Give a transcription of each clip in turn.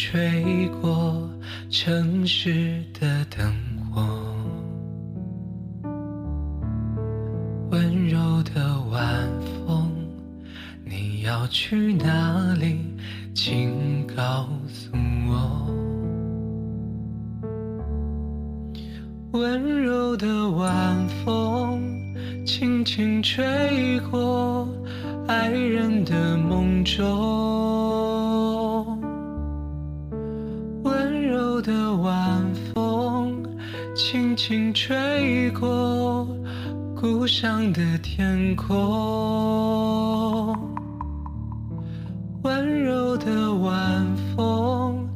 吹过城市的灯火。温柔的晚风，你要去哪里？请告诉我。温柔的晚风，轻轻吹过爱人的梦中。轻吹过。故乡的天空，温柔的晚风，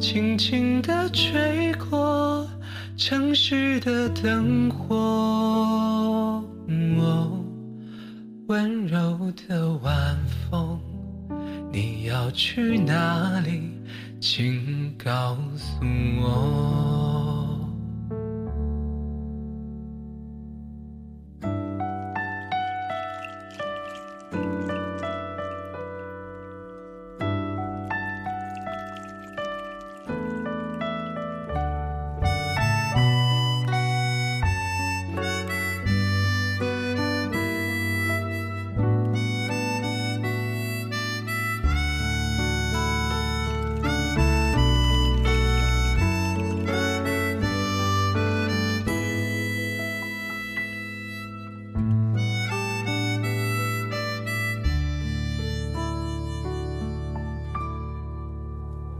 轻轻地吹过城市的灯火。温柔的晚风，你要去哪里？请告诉我。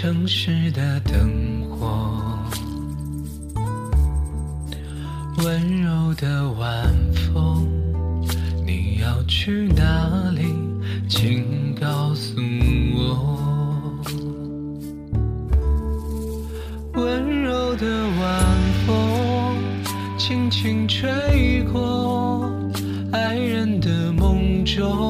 城市的灯火，温柔的晚风，你要去哪里？请告诉我。温柔的晚风，轻轻吹过爱人的梦中。